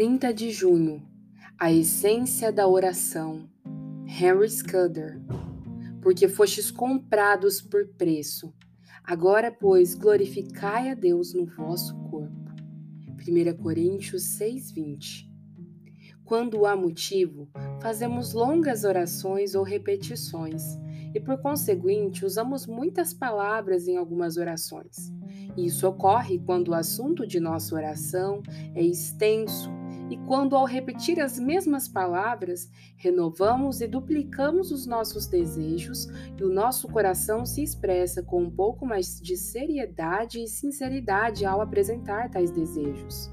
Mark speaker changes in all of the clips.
Speaker 1: 30 de junho A essência da oração. Henry Scudder. Porque fostes comprados por preço. Agora, pois, glorificai a Deus no vosso corpo. 1 Coríntios 6:20. Quando há motivo, fazemos longas orações ou repetições, e por conseguinte usamos muitas palavras em algumas orações. Isso ocorre quando o assunto de nossa oração é extenso e quando, ao repetir as mesmas palavras, renovamos e duplicamos os nossos desejos e o nosso coração se expressa com um pouco mais de seriedade e sinceridade ao apresentar tais desejos.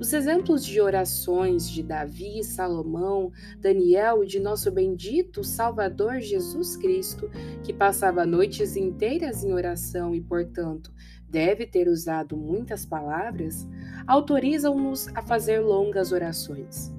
Speaker 1: Os exemplos de orações de Davi, Salomão, Daniel e de nosso bendito Salvador Jesus Cristo, que passava noites inteiras em oração e, portanto, deve ter usado muitas palavras, autorizam-nos a fazer longas orações.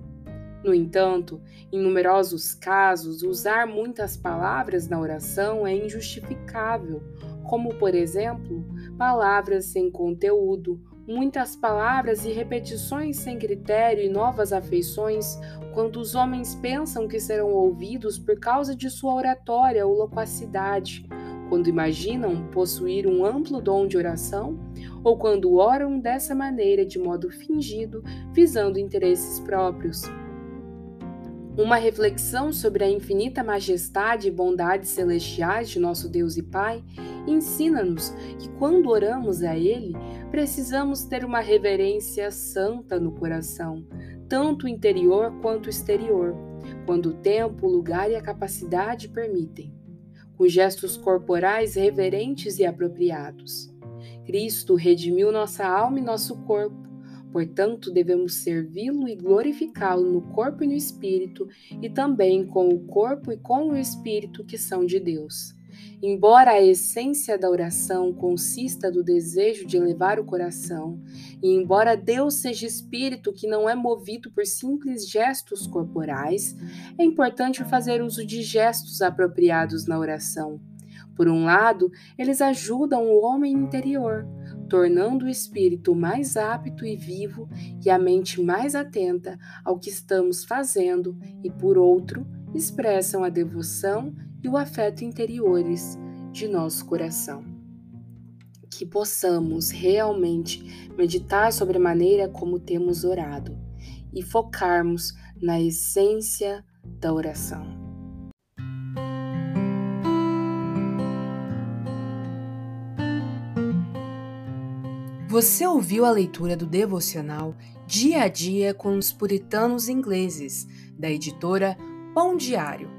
Speaker 1: No entanto, em numerosos casos, usar muitas palavras na oração é injustificável, como, por exemplo, palavras sem conteúdo muitas palavras e repetições sem critério e novas afeições, quando os homens pensam que serão ouvidos por causa de sua oratória ou loquacidade, quando imaginam possuir um amplo dom de oração, ou quando oram dessa maneira de modo fingido, visando interesses próprios. Uma reflexão sobre a infinita majestade e bondade celestiais de nosso Deus e Pai ensina-nos que quando oramos a Ele, precisamos ter uma reverência santa no coração, tanto interior quanto exterior, quando o tempo, o lugar e a capacidade permitem, com gestos corporais reverentes e apropriados. Cristo redimiu nossa alma e nosso corpo, portanto, devemos servi-lo e glorificá-lo no corpo e no espírito, e também com o corpo e com o espírito que são de Deus. Embora a essência da oração consista do desejo de elevar o coração, e embora Deus seja espírito que não é movido por simples gestos corporais, é importante fazer uso de gestos apropriados na oração. Por um lado, eles ajudam o homem interior, tornando o espírito mais apto e vivo e a mente mais atenta ao que estamos fazendo, e por outro, expressam a devoção e o afeto interiores de nosso coração. Que possamos realmente meditar sobre a maneira como temos orado e focarmos na essência da oração. Você ouviu a leitura do devocional Dia a Dia com os Puritanos Ingleses, da editora Pão Diário